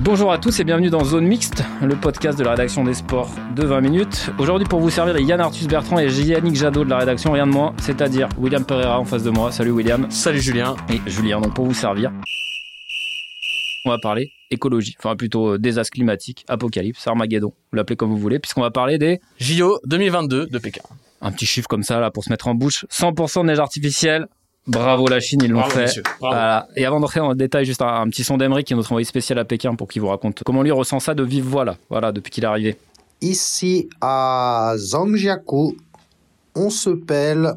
Bonjour à tous et bienvenue dans Zone Mixte, le podcast de la rédaction des sports de 20 minutes. Aujourd'hui pour vous servir, il y a Yann Arthus Bertrand et Yannick Jadot de la rédaction, rien de moins, c'est-à-dire William Pereira en face de moi. Salut William. Salut Julien. Et Julien, donc pour vous servir, on va parler écologie, enfin plutôt euh, désastre climatique, apocalypse, Armageddon, vous l'appelez comme vous voulez, puisqu'on va parler des JO 2022 de Pékin. un petit chiffre comme ça là pour se mettre en bouche. 100% de neige artificielle. Bravo la Chine, ils l'ont fait. Voilà. Et avant d'entrer dans le détail, juste un, un petit son d'Emery qui est notre envoyé spécial à Pékin pour qu'il vous raconte comment lui ressent ça de vive voix là, voilà, depuis qu'il est arrivé. Ici à Zhangjiakou, on se pèle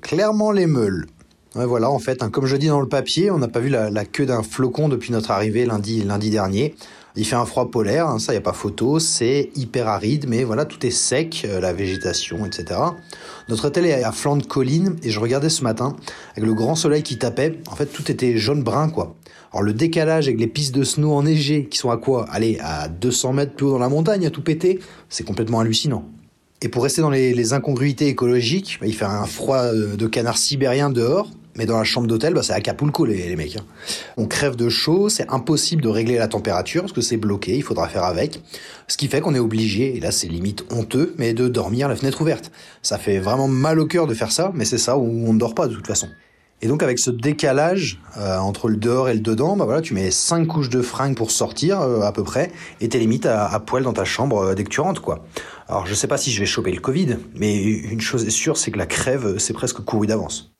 clairement les meules. Ouais, voilà, en fait, hein, comme je dis dans le papier, on n'a pas vu la, la queue d'un flocon depuis notre arrivée lundi, lundi dernier. Il fait un froid polaire, hein, ça y a pas photo, c'est hyper aride, mais voilà, tout est sec, euh, la végétation, etc. Notre hôtel est à flanc de colline et je regardais ce matin avec le grand soleil qui tapait. En fait, tout était jaune-brun, quoi. Alors le décalage avec les pistes de snow enneigées qui sont à quoi? Allez, à 200 mètres plus haut dans la montagne, à tout péter, c'est complètement hallucinant. Et pour rester dans les, les incongruités écologiques, bah, il fait un froid euh, de canard sibérien dehors, mais dans la chambre d'hôtel, bah, c'est Acapulco les, les mecs. hein. On crève de chaud, c'est impossible de régler la température parce que c'est bloqué, il faudra faire avec. Ce qui fait qu'on est obligé, et là c'est limite honteux, mais de dormir la fenêtre ouverte. Ça fait vraiment mal au cœur de faire ça, mais c'est ça où on ne dort pas de toute façon. Et donc avec ce décalage euh, entre le dehors et le dedans, bah voilà, tu mets cinq couches de fringues pour sortir euh, à peu près, et t'es limite à, à poil dans ta chambre euh, dès que tu rentres quoi. Alors je sais pas si je vais choper le Covid, mais une chose est sûre, c'est que la crève c'est presque couru d'avance.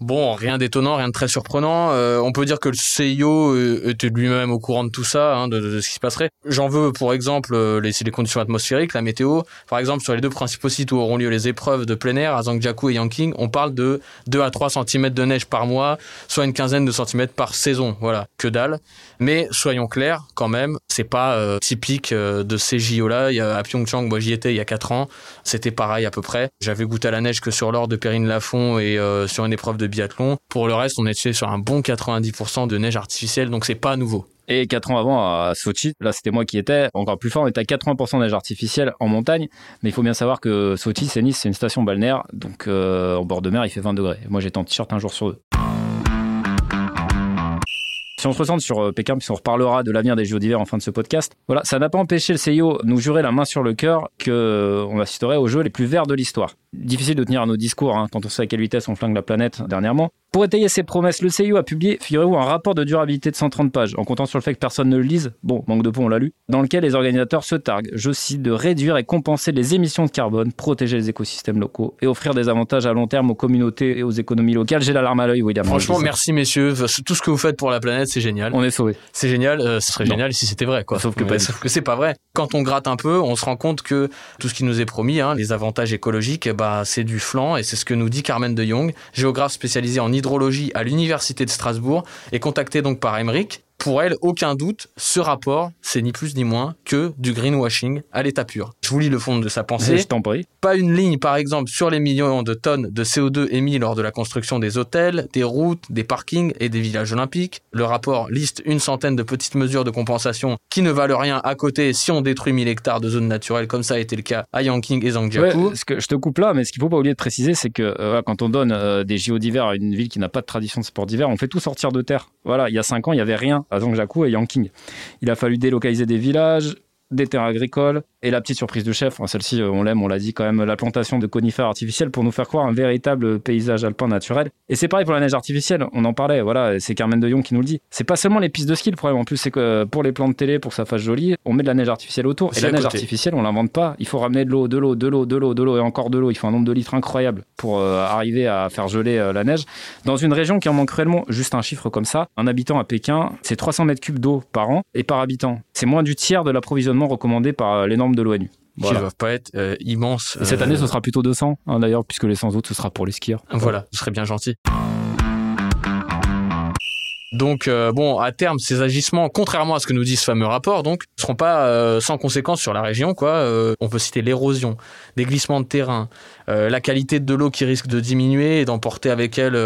Bon, rien d'étonnant, rien de très surprenant. Euh, on peut dire que le CIO euh, était lui-même au courant de tout ça, hein, de, ce qui se passerait. J'en veux pour exemple euh, les, les conditions atmosphériques, la météo. Par exemple, sur les deux principaux sites où auront lieu les épreuves de plein air, à Zhangjiakou et Yanqing, on parle de 2 à 3 cm de neige par mois, soit une quinzaine de centimètres par saison. Voilà, que dalle. Mais soyons clairs, quand même, c'est pas typique de ces JO-là. À Pyeongchang, moi j'y étais il y a 4 ans, c'était pareil à peu près. J'avais goûté à la neige que sur l'or de Perrine Lafont et sur une épreuve de biathlon. Pour le reste, on était sur un bon 90% de neige artificielle, donc c'est pas nouveau. Et quatre ans avant, à Sochi, là c'était moi qui étais encore plus fort, on était à 80% de neige artificielle en montagne, mais il faut bien savoir que Sochi, c'est Nice, c'est une station balnéaire, donc euh, en bord de mer il fait 20 degrés. Moi j'étais en t-shirt un jour sur deux. Si on se ressent sur euh, Pékin, puisqu'on reparlera de l'avenir des JO d'hiver en fin de ce podcast, voilà, ça n'a pas empêché le CIO nous jurer la main sur le cœur qu'on assisterait aux jeux les plus verts de l'histoire. Difficile de tenir nos discours hein, quand on sait à quelle vitesse on flingue la planète dernièrement. Pour étayer ses promesses, le CIO a publié, figurez-vous, un rapport de durabilité de 130 pages, en comptant sur le fait que personne ne le lise, bon, manque de peau, on l'a lu, dans lequel les organisateurs se targuent, je cite, de réduire et compenser les émissions de carbone, protéger les écosystèmes locaux et offrir des avantages à long terme aux communautés et aux économies locales. J'ai l'alarme à l'œil, William. Franchement, merci messieurs. Tout ce que vous faites pour la planète, c'est génial. On est sauvés. C'est génial, euh, ce serait Non. génial si c'était vrai, quoi. Que sauf que c'est pas vrai. Quand on gratte un peu, on se rend compte que tout ce qui nous est promis, hein, les avantages écologiques, bah, c'est du flanc et c'est ce que nous dit Carmen de Jong, géographe spécialisée en hydrologie à l'université de Strasbourg et contactée donc par Emmerich. Pour elle, aucun doute, ce rapport, c'est ni plus ni moins que du greenwashing à l'état pur. Je vous lis le fond de sa pensée. Je t'en prie. Pas une ligne, par exemple, sur les millions de tonnes de CO2 émis lors de la construction des hôtels, des routes, des parkings et des villages olympiques. Le rapport liste une centaine de petites mesures de compensation qui ne valent rien à côté si on détruit 1000 hectares de zones naturelles, comme ça a été le cas à Yanqing et Zhangjiakou. Ouais, ce que je te coupe là, mais ce qu'il faut pas oublier de préciser, c'est que euh, quand on donne euh, des JO d'hiver à une ville qui n'a pas de tradition de sport d'hiver, on fait tout sortir de terre. Voilà, il y a cinq ans, il y avait rien à Zhangjiakou et Yanqing. Il a fallu délocaliser des villages, des terres agricoles, et la petite surprise de chef, enfin, celle-ci, euh, on l'aime, on l'a dit quand même, la plantation de conifères artificiels pour nous faire croire un véritable paysage alpin naturel. Et c'est pareil pour la neige artificielle, on en parlait, voilà, c'est Carmen de Jong qui nous le dit. C'est pas seulement les pistes de ski le problème, en plus, c'est que euh, pour les plans de télé, pour que ça fasse joli, on met de la neige artificielle autour. Et la neige côté. artificielle, on l'invente pas. Il faut ramener de l'eau, de l'eau, de l'eau, de l'eau, de l'eau et encore de l'eau. Il faut un nombre de litres incroyable pour euh, arriver à faire geler euh, la neige. Dans une région qui en manque cruellement, juste un chiffre comme ça, un habitant à Pékin, c'est 300 mètres cubes d'eau par an et par habitant. C'est moins du tiers de l'approvisionnement recommandé par euh, les normes de l'ONU. Qui Voilà. doivent pas être euh, immenses. Et cette Euh, année, ce sera plutôt 200, hein, d'ailleurs, puisque les 100 autres, ce sera pour les skieurs. Voilà, ce serait bien gentil. Donc euh, bon, à terme, ces agissements, contrairement à ce que nous dit ce fameux rapport, donc, seront pas euh, sans conséquences sur la région. Quoi. Euh, on peut citer l'érosion, des glissements de terrain, la qualité de l'eau qui risque de diminuer et d'emporter avec elle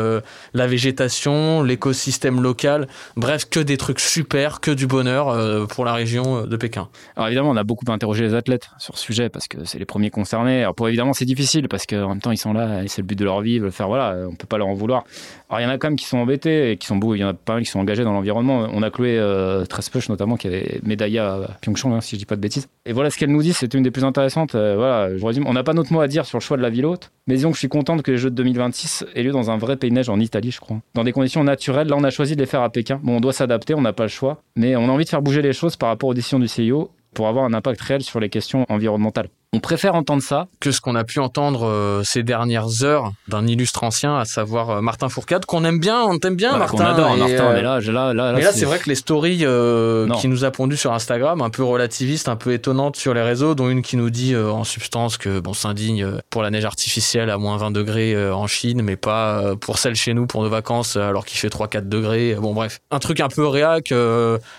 la végétation, l'écosystème local. Bref, que des trucs super, que du bonheur pour la région de Pékin. Alors évidemment, on a beaucoup interrogé les athlètes sur ce sujet parce que c'est les premiers concernés. Alors pour évidemment, c'est difficile parce qu'en même temps, ils sont là et c'est le but de leur vie, de le faire. Voilà, on peut pas leur en vouloir. Alors il y en a quand même qui sont embêtés et qui sont beaux. Il y en a pas qui sont engagés dans l'environnement. On a Chloé euh, Trespuch notamment qui avait médaillé à Pyeongchang, hein, si je dis pas de bêtises. Et voilà ce qu'elle nous dit, c'est une des plus intéressantes. Euh, voilà, je résume. On n'a pas notre mot à dire sur le choix de la ville haute, mais disons que je suis contente que les Jeux de 2026 aient lieu dans un vrai pays neige en Italie, je crois. Dans des conditions naturelles. Là, on a choisi de les faire à Pékin. Bon, on doit s'adapter, on n'a pas le choix, mais on a envie de faire bouger les choses par rapport aux décisions du CIO pour avoir un impact réel sur les questions environnementales. On préfère entendre ça. Que ce qu'on a pu entendre euh, ces dernières heures d'un illustre ancien, à savoir euh, Martin Fourcade, qu'on aime bien, on t'aime bien, Voilà, Martin. qu'on adore, et, Martin. euh, Mais là, j'ai- là, là, là, Mais là, c'est vrai que les stories qui nous a pondu sur Instagram, un peu relativistes, un peu étonnantes sur les réseaux, dont une qui nous dit en substance que bon, s'indigne pour la neige artificielle à moins 20 degrés en Chine, mais pas pour celle chez nous pour nos vacances alors qu'il fait 3-4 degrés. Bon, bref, un truc un peu réac,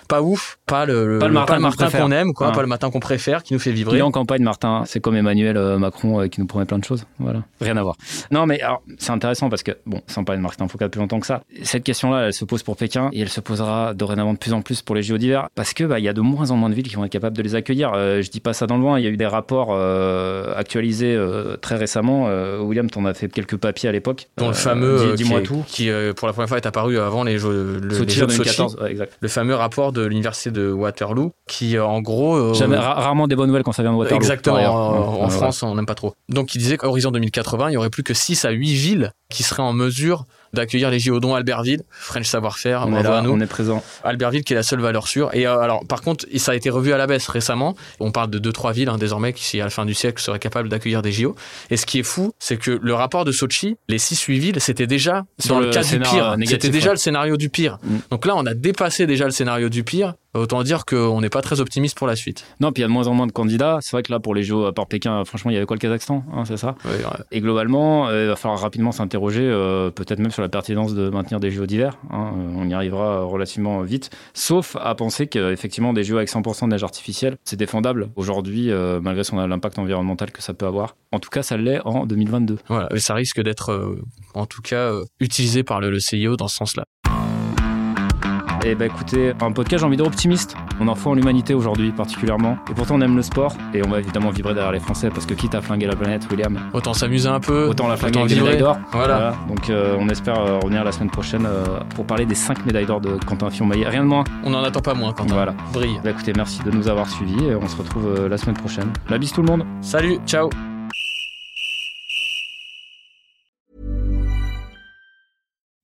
pas ouf, pas le, Pas le Martin qu'on aime, quoi, pas le matin qu'on préfère, qui nous fait Il vibrer. est en campagne, Martin. C'est comme Emmanuel euh, Macron euh, qui nous promet plein de choses. Voilà. Rien à voir. Non, mais alors, c'est intéressant parce que, bon, sans parler de Martin Foucault depuis longtemps que ça, cette question-là, elle se pose pour Pékin et elle se posera dorénavant de plus en plus pour les JO d'hiver parce que, bah, il y a de moins en moins de villes qui vont être capables de les accueillir. Euh, je dis pas ça dans le loin. Il y a eu des rapports euh, actualisés euh, très récemment. William, t'en as fait quelques papiers à l'époque. Dont le fameux, dis- Dis-moi qui, tout. qui pour la première fois est apparu avant les Jeux, le, les Sochi jeux en de Sochi. 2014. Ouais, exact. Le fameux rapport de l'université de Waterloo, qui en gros. Jamais, ra- rarement des bonnes nouvelles quand ça vient de Waterloo. Exactement. En, en Ouais, France, on n'aime pas trop. Donc, il disait qu'à horizon 2080, il y aurait plus que 6 à 8 villes qui seraient en mesure d'accueillir les JO, dont Albertville, French savoir-faire, On est présent. Albertville qui est la seule valeur sûre. Et euh, alors, par contre, ça a été revu à la baisse récemment. On parle de 2-3 villes hein, désormais qui, à la fin du siècle, seraient capables d'accueillir des JO. Et ce qui est fou, c'est que le rapport de Sochi, les 6-8 villes, c'était déjà Sur dans le, le cas du scénario pire. C'était déjà ouais. le scénario du pire. Mm. Donc là, on a dépassé déjà le scénario du pire. Autant dire qu'on n'est pas très optimiste pour la suite. Non, puis il y a de moins en moins de candidats. C'est vrai que là, pour les JO à part Pékin, franchement, il y avait quoi le Kazakhstan hein, C'est ça ouais. Et globalement, euh, il va falloir rapidement s'interroger, euh, peut-être même sur la pertinence de maintenir des JO d'hiver. hein. Euh, on y arrivera relativement vite. Sauf à penser qu'effectivement, des JO avec 100% de neige artificielle, c'est défendable aujourd'hui, malgré son l'impact environnemental que ça peut avoir. En tout cas, ça l'est en 2022. Voilà, et ça risque d'être, en tout cas, utilisé par le, le CIO dans ce sens-là. Et bah écoutez, un podcast, j'ai envie d'être optimiste. On en faut en l'humanité aujourd'hui, particulièrement. Et pourtant, on aime le sport. Et on va évidemment vibrer derrière les Français, parce que quitte à flinguer la planète, William, Autant s'amuser un peu, autant la flinguer autant avec des vibrer. médailles d'or. Voilà. Donc euh, on espère euh, revenir la semaine prochaine euh, pour parler des 5 médailles d'or de Quentin Fillon-Maillet. Rien de moins. On n'en attend pas moins, Quentin. Voilà. Brille. Bah, écoutez, merci de nous avoir suivis et on se retrouve la semaine prochaine. La bise tout le monde. Salut, ciao.